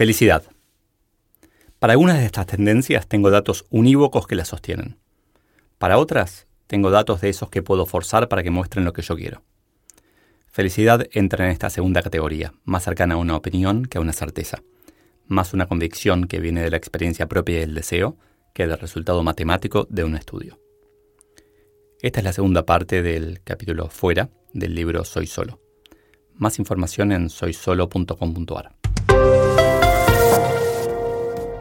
Felicidad. Para algunas de estas tendencias tengo datos unívocos que las sostienen. Para otras, tengo datos de esos que puedo forzar para que muestren lo que yo quiero. Felicidad entra en esta segunda categoría, más cercana a una opinión que a una certeza, más una convicción que viene de la experiencia propia y del deseo que del resultado matemático de un estudio. Esta es la segunda parte del capítulo Fuera del libro Soy Solo. Más información en soysolo.com.ar.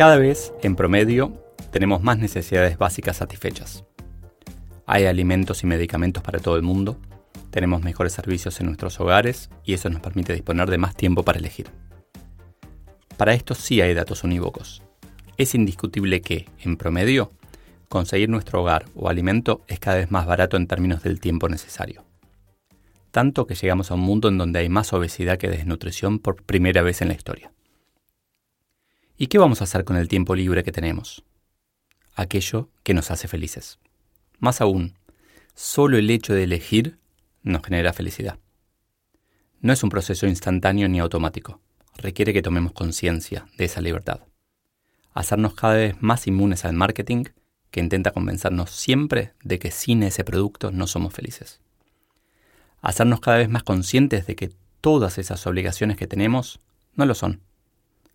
Cada vez, en promedio, tenemos más necesidades básicas satisfechas. Hay alimentos y medicamentos para todo el mundo, tenemos mejores servicios en nuestros hogares y eso nos permite disponer de más tiempo para elegir. Para esto sí hay datos unívocos. Es indiscutible que, en promedio, conseguir nuestro hogar o alimento es cada vez más barato en términos del tiempo necesario. Tanto que llegamos a un mundo en donde hay más obesidad que desnutrición por primera vez en la historia. ¿Y qué vamos a hacer con el tiempo libre que tenemos? Aquello que nos hace felices. Más aún, solo el hecho de elegir nos genera felicidad. No es un proceso instantáneo ni automático. Requiere que tomemos conciencia de esa libertad. Hacernos cada vez más inmunes al marketing que intenta convencernos siempre de que sin ese producto no somos felices. Hacernos cada vez más conscientes de que todas esas obligaciones que tenemos no lo son.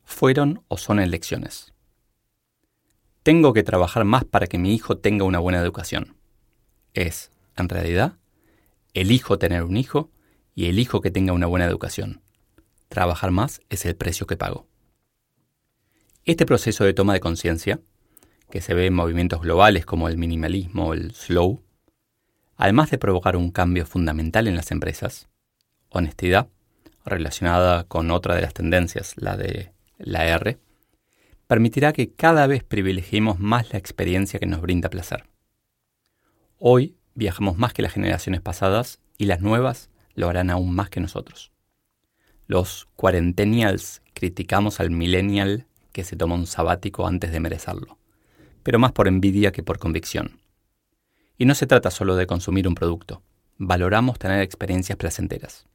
Fueron o son elecciones. Tengo que trabajar más para que mi hijo tenga una buena educación. Es, en realidad, elijo tener un hijo y elijo que tenga una buena educación. Trabajar más es el precio que pago. Este proceso de toma de conciencia que se ve en movimientos globales como el minimalismo o el slow, además de provocar un cambio fundamental en las empresas, honestidad, relacionada con otra de las tendencias, la de la R, permitirá que cada vez privilegiemos más la experiencia que nos brinda placer. Hoy viajamos más que las generaciones pasadas y las nuevas lo harán aún más que nosotros. Los cuarentenials criticamos al millennial que se toma un sabático antes de merecerlo pero más por envidia que por convicción. Y no se trata solo de consumir un producto, valoramos tener experiencias placenteras.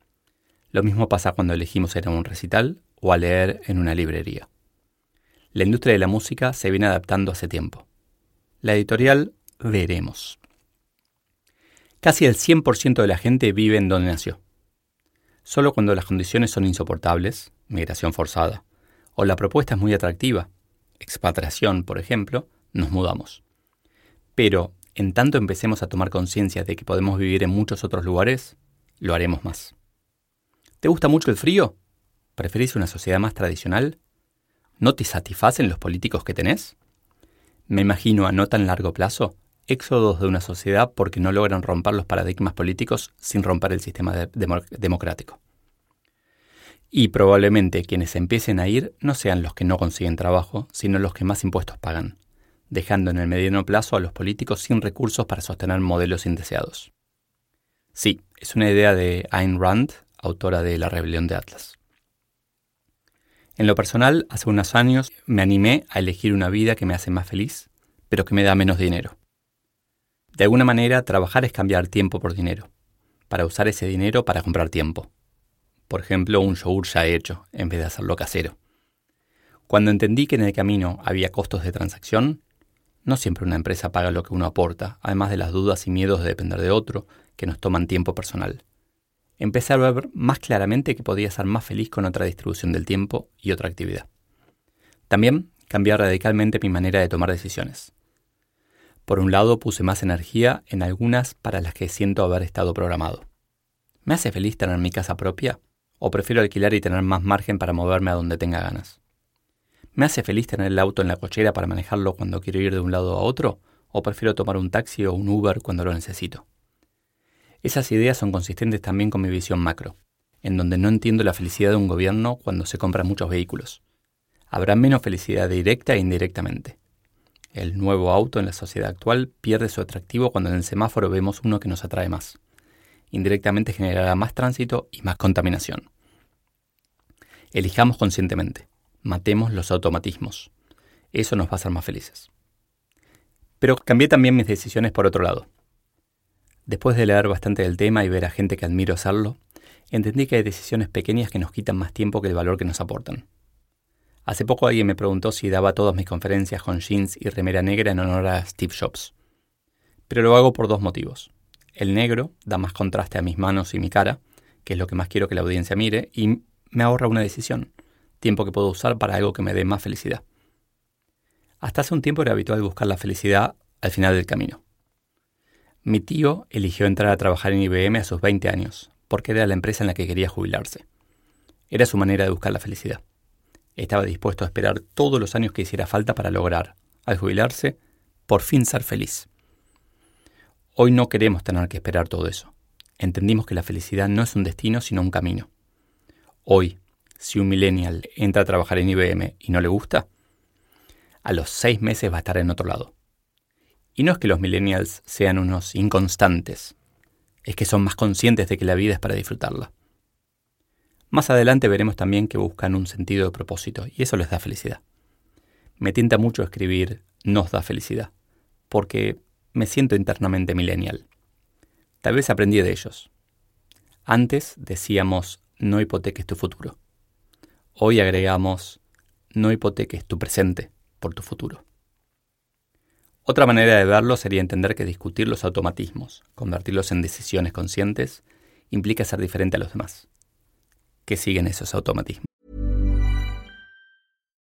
Lo mismo pasa cuando elegimos ir a un recital o a leer en una librería. La industria de la música se viene adaptando hace tiempo. La editorial veremos. Casi el 100% de la gente vive en donde nació. Solo cuando las condiciones son insoportables, migración forzada, o la propuesta es muy atractiva, expatriación, por ejemplo, nos mudamos. Pero, en tanto empecemos a tomar conciencia de que podemos vivir en muchos otros lugares, lo haremos más. ¿Te gusta mucho el frío? ¿Preferís una sociedad más tradicional? ¿No te satisfacen los políticos que tenés? Me imagino a no tan largo plazo éxodos de una sociedad porque no logran romper los paradigmas políticos sin romper el sistema democrático. Y probablemente quienes empiecen a ir no sean los que no consiguen trabajo, sino los que más impuestos pagan, dejando en el mediano plazo a los políticos sin recursos para sostener modelos indeseados. Sí, es una idea de Ayn Rand, autora de La rebelión de Atlas. En lo personal, hace unos años me animé a elegir una vida que me hace más feliz, pero que me da menos dinero. De alguna manera, trabajar es cambiar tiempo por dinero, para usar ese dinero para comprar tiempo. Por ejemplo, un yogur ya hecho, en vez de hacerlo casero. Cuando entendí que en el camino había costos de transacción, no siempre una empresa paga lo que uno aporta, además de las dudas y miedos de depender de otro, que nos toman tiempo personal. Empecé a ver más claramente que podía ser más feliz con otra distribución del tiempo y otra actividad. También cambié radicalmente mi manera de tomar decisiones. Por un lado, puse más energía en algunas para las que siento haber estado programado. ¿Me hace feliz tener mi casa propia? ¿O prefiero alquilar y tener más margen para moverme a donde tenga ganas? ¿Me hace feliz tener el auto en la cochera para manejarlo cuando quiero ir de un lado a otro? ¿O prefiero tomar un taxi o un Uber cuando lo necesito? Esas ideas son consistentes también con mi visión macro. en donde no entiendo la felicidad de un gobierno cuando se compran muchos vehículos. Habrá menos felicidad directa e indirectamente. El nuevo auto en la sociedad actual pierde su atractivo cuando en el semáforo vemos uno que nos atrae más. Indirectamente generará más tránsito y más contaminación. Elijamos conscientemente. Matemos los automatismos. Eso nos va a hacer más felices. Pero cambié también mis decisiones por otro lado. Después de leer bastante del tema y ver a gente que admiro hacerlo, entendí que hay decisiones pequeñas que nos quitan más tiempo que el valor que nos aportan. Hace poco alguien me preguntó si daba todas mis conferencias con jeans y remera negra en honor a Steve Jobs. Pero lo hago por dos motivos. El negro da más contraste a mis manos y mi cara, que es lo que más quiero que la audiencia mire, y me ahorra una decisión, tiempo que puedo usar para algo que me dé más felicidad. Hasta hace un tiempo era habitual buscar la felicidad al final del camino. Mi tío eligió entrar a trabajar en IBM a sus 20 años, porque era la empresa en la que quería jubilarse. Era su manera de buscar la felicidad. Estaba dispuesto a esperar todos los años que hiciera falta para lograr, al jubilarse, por fin ser feliz. Hoy no queremos tener que esperar todo eso. Entendimos que la felicidad no es un destino, sino un camino. Hoy, si un millennial entra a trabajar en IBM y no le gusta, a los seis meses va a estar en otro lado. Y no es que los millennials sean unos inconstantes, es que son más conscientes de que la vida es para disfrutarla. Más adelante veremos también que buscan un sentido de propósito y eso les da felicidad. Me tienta mucho escribir nos da felicidad, porque me siento internamente millennial. Tal vez aprendí de ellos. Antes decíamos no hipoteques tu futuro. Hoy agregamos no hipoteques tu presente por tu futuro. Otra manera de verlo sería entender que discutir los automatismos, convertirlos en decisiones conscientes, implica ser diferente a los demás. que siguen esos automatismos.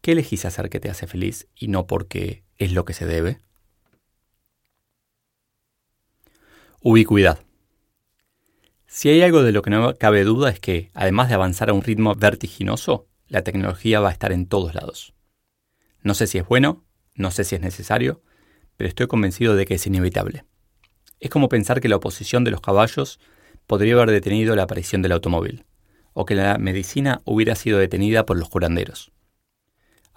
¿Qué elegís hacer que te hace feliz y no porque es lo que se debe? Ubicuidad. Si hay algo de lo que no cabe duda es que, además de avanzar a un ritmo vertiginoso, la tecnología va a estar en todos lados. No sé si es bueno, no sé si es necesario, pero estoy convencido de que es inevitable. Es como pensar que la oposición de los caballos podría haber detenido la aparición del automóvil, o que la medicina hubiera sido detenida por los curanderos.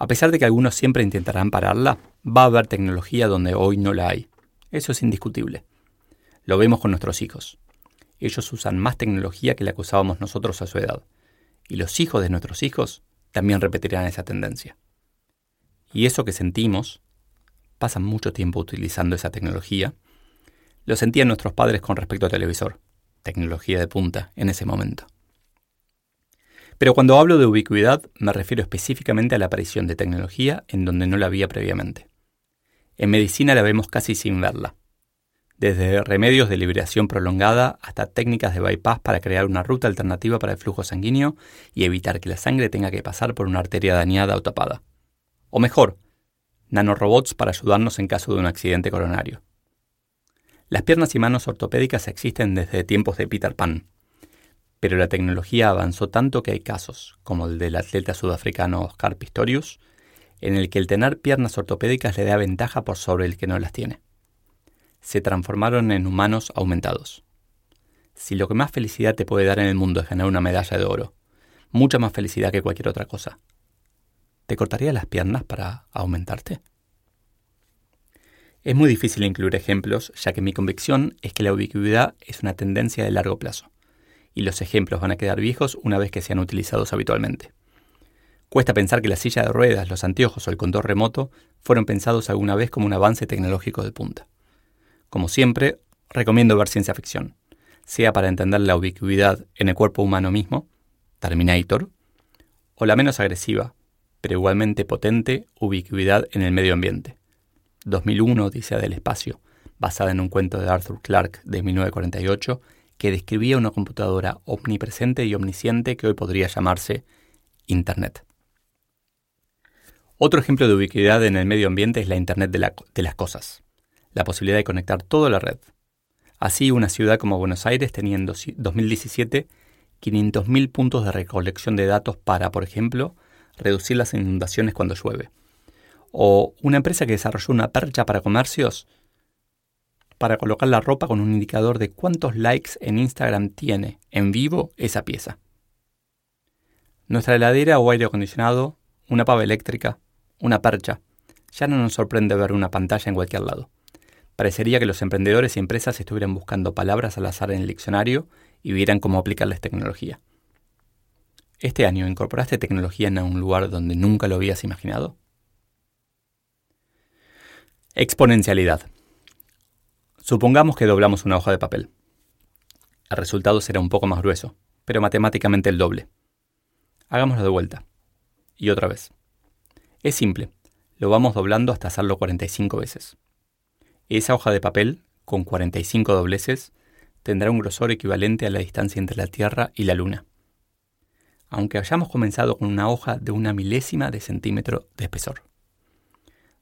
A pesar de que algunos siempre intentarán pararla, va a haber tecnología donde hoy no la hay. Eso es indiscutible. Lo vemos con nuestros hijos. Ellos usan más tecnología que la que usábamos nosotros a su edad. Y los hijos de nuestros hijos también repetirán esa tendencia. Y eso que sentimos, pasan mucho tiempo utilizando esa tecnología, lo sentían nuestros padres con respecto al televisor, tecnología de punta en ese momento. Pero cuando hablo de ubicuidad me refiero específicamente a la aparición de tecnología en donde no la había previamente. En medicina la vemos casi sin verla. Desde remedios de liberación prolongada hasta técnicas de bypass para crear una ruta alternativa para el flujo sanguíneo y evitar que la sangre tenga que pasar por una arteria dañada o tapada. O mejor, nanorobots para ayudarnos en caso de un accidente coronario. Las piernas y manos ortopédicas existen desde tiempos de Peter Pan, pero la tecnología avanzó tanto que hay casos, como el del atleta sudafricano Oscar Pistorius, en el que el tener piernas ortopédicas le da ventaja por sobre el que no las tiene. Se transformaron en humanos aumentados. Si lo que más felicidad te puede dar en el mundo es ganar una medalla de oro, mucha más felicidad que cualquier otra cosa, ¿te cortaría las piernas para aumentarte? Es muy difícil incluir ejemplos, ya que mi convicción es que la ubicuidad es una tendencia de largo plazo, y los ejemplos van a quedar viejos una vez que sean utilizados habitualmente. Cuesta pensar que la silla de ruedas, los anteojos o el control remoto fueron pensados alguna vez como un avance tecnológico de punta. Como siempre, recomiendo ver ciencia ficción, sea para entender la ubicuidad en el cuerpo humano mismo, Terminator, o la menos agresiva, pero igualmente potente, ubicuidad en el medio ambiente. 2001, Odisea del Espacio, basada en un cuento de Arthur Clarke de 1948, que describía una computadora omnipresente y omnisciente que hoy podría llamarse Internet. Otro ejemplo de ubicuidad en el medio ambiente es la Internet de, de, las Cosas, la posibilidad de conectar toda la red. Así, una ciudad como Buenos Aires tenía en 2017 500.000 puntos de recolección de datos para, por ejemplo, reducir las inundaciones cuando llueve. O una empresa que desarrolló una percha para comercios para colocar la ropa con un indicador de cuántos likes en Instagram tiene en vivo esa pieza. Nuestra heladera o aire acondicionado, una pava eléctrica, una percha. Ya no nos sorprende ver una pantalla en cualquier lado. Parecería que los emprendedores y empresas estuvieran buscando palabras al azar en el diccionario y vieran cómo aplicarles tecnología. ¿Este año incorporaste tecnología en un lugar donde nunca lo habías imaginado? Exponencialidad. Supongamos que doblamos una hoja de papel. El resultado será un poco más grueso, pero matemáticamente el doble. Hagámoslo de vuelta. Y otra vez. Es simple. Lo vamos doblando hasta hacerlo 45 veces. Esa hoja de papel, con 45 dobleces, tendrá un grosor equivalente a la distancia entre la Tierra y la Luna. Aunque hayamos comenzado con una hoja de una milésima de centímetro de espesor.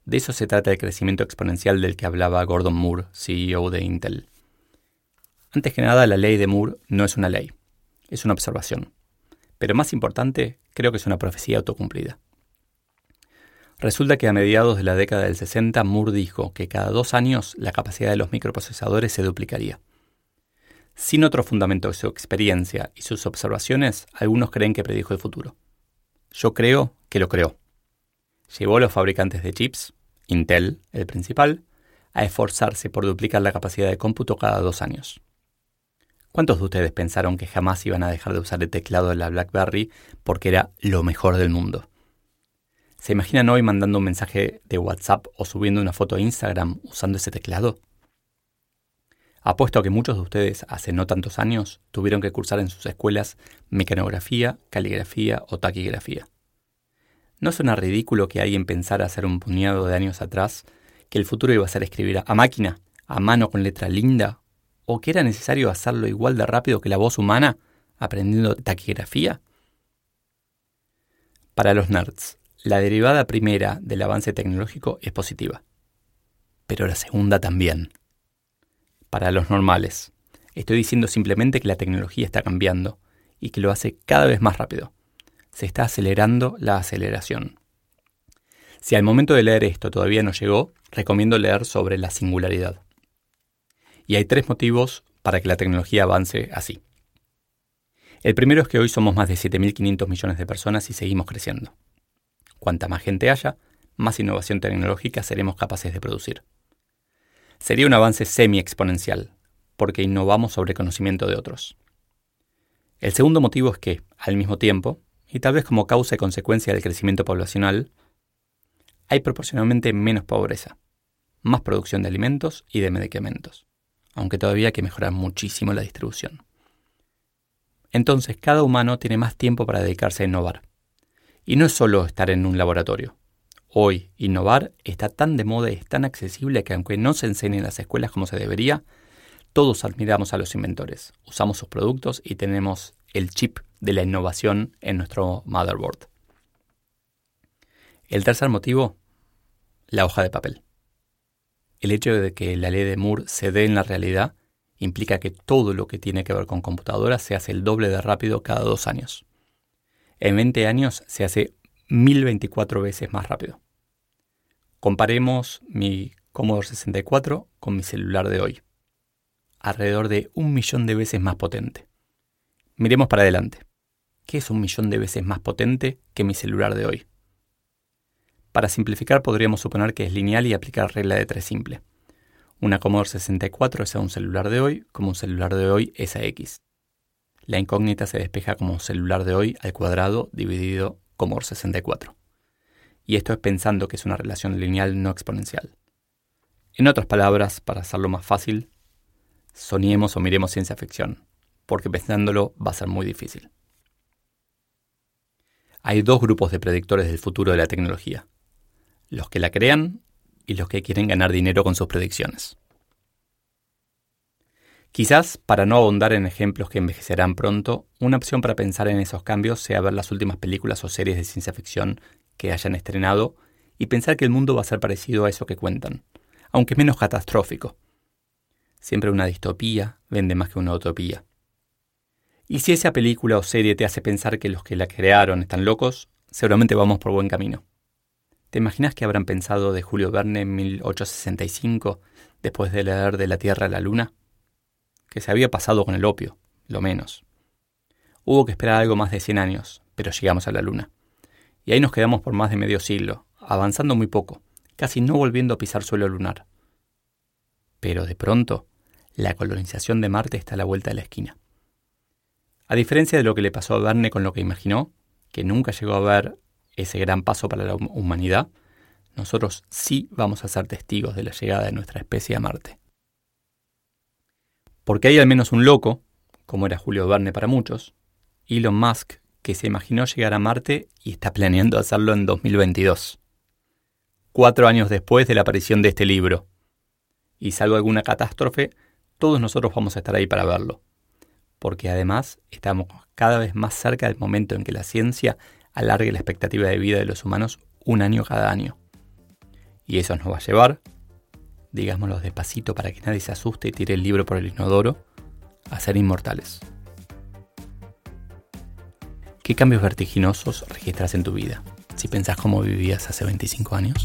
De eso se trata el crecimiento exponencial del que hablaba Gordon Moore, CEO de Intel. Antes que nada, la ley de Moore no es una ley, es una observación. Pero más importante, creo que es una profecía autocumplida. Resulta que a mediados de la década del 60 Moore dijo que cada dos años la capacidad de los microprocesadores se duplicaría. Sin otro fundamento que su experiencia y sus observaciones, algunos creen que predijo el futuro. Yo creo que lo creó. Llevó a los fabricantes de chips, Intel, el principal, a esforzarse por duplicar la capacidad de cómputo cada dos años. ¿Cuántos de ustedes pensaron que jamás iban a dejar de usar el teclado de la BlackBerry porque era lo mejor del mundo? ¿Se imaginan hoy mandando un mensaje de WhatsApp o subiendo una foto a Instagram usando ese teclado? Apuesto a que muchos de ustedes hace no tantos años tuvieron que cursar en sus escuelas mecanografía, caligrafía o taquigrafía. ¿No suena ridículo que alguien pensara hacer un puñado de años atrás que el futuro iba a ser escribir a máquina, a mano con letra linda, o que era necesario hacerlo igual de rápido que la voz humana aprendiendo taquigrafía? Para los nerds, la derivada primera del avance tecnológico es positiva, pero la segunda también para los normales. Estoy diciendo simplemente que la tecnología está cambiando y que lo hace cada vez más rápido. Se está acelerando la aceleración. Si al momento de leer esto todavía no llegó, recomiendo leer sobre la singularidad. Y hay tres motivos para que la tecnología avance así. El primero es que hoy somos más de 7.500 millones de personas y seguimos creciendo. Cuanta más gente haya, más innovación tecnológica seremos capaces de producir sería un avance semi-exponencial, porque innovamos sobre conocimiento de otros. El segundo motivo es que, al mismo tiempo, y tal vez como causa y consecuencia del crecimiento poblacional, hay proporcionalmente menos pobreza, más producción de alimentos y de medicamentos, aunque todavía hay que mejorar muchísimo la distribución. Entonces, cada humano tiene más tiempo para dedicarse a innovar. Y no es solo estar en un laboratorio, Hoy, innovar está tan de moda y es tan accesible que aunque no se enseñe en las escuelas como se debería, todos admiramos a los inventores, usamos sus productos y tenemos el chip de la innovación en nuestro motherboard. El tercer motivo, la hoja de papel. El hecho de que la ley de Moore se dé en la realidad implica que todo lo que tiene que ver con computadoras se hace el doble de rápido cada dos años. En 20 años se hace 1024 veces más rápido. Comparemos mi Commodore 64 con mi celular de hoy. Alrededor de un millón de veces más potente. Miremos para adelante. ¿Qué es un millón de veces más potente que mi celular de hoy? Para simplificar podríamos suponer que es lineal y aplicar regla de tres simple. Una Commodore 64 es a un celular de hoy como un celular de hoy es a X. La incógnita se despeja como un celular de hoy al cuadrado dividido Commodore 64. Y esto es pensando que es una relación lineal no exponencial. En otras palabras, para hacerlo más fácil, soñemos o miremos ciencia ficción, porque pensándolo va a ser muy difícil. Hay dos grupos de predictores del futuro de la tecnología, los que la crean y los que quieren ganar dinero con sus predicciones. Quizás, para no abundar en ejemplos que envejecerán pronto, una opción para pensar en esos cambios sea ver las últimas películas o series de ciencia ficción que hayan estrenado y pensar que el mundo va a ser parecido a eso que cuentan, aunque menos catastrófico. Siempre una distopía vende más que una utopía. Y si esa película o serie te hace pensar que los que la crearon están locos, seguramente vamos por buen camino. ¿Te imaginas que habrán pensado de Julio Verne en 1865, después de leer De la Tierra a la Luna? Que se había pasado con el opio, lo menos. Hubo que esperar algo más de 100 años, pero llegamos a la Luna. Y ahí nos quedamos por más de medio siglo, avanzando muy poco, casi no volviendo a pisar suelo lunar. Pero de pronto, la colonización de Marte está a la vuelta de la esquina. A diferencia de lo que le pasó a Verne con lo que imaginó, que nunca llegó a ver ese gran paso para la humanidad, nosotros sí vamos a ser testigos de la llegada de nuestra especie a Marte. Porque hay al menos un loco, como era Julio Verne para muchos, Elon Musk, que se imaginó llegar a Marte y está planeando hacerlo en 2022, cuatro años después de la aparición de este libro. Y salvo alguna catástrofe, todos nosotros vamos a estar ahí para verlo, porque además estamos cada vez más cerca del momento en que la ciencia alargue la expectativa de vida de los humanos un año cada año. Y eso nos va a llevar, digámoslo despacito para que nadie se asuste y tire el libro por el inodoro, a ser inmortales. ¿Qué cambios vertiginosos registras en tu vida? Si pensás cómo vivías hace 25 años.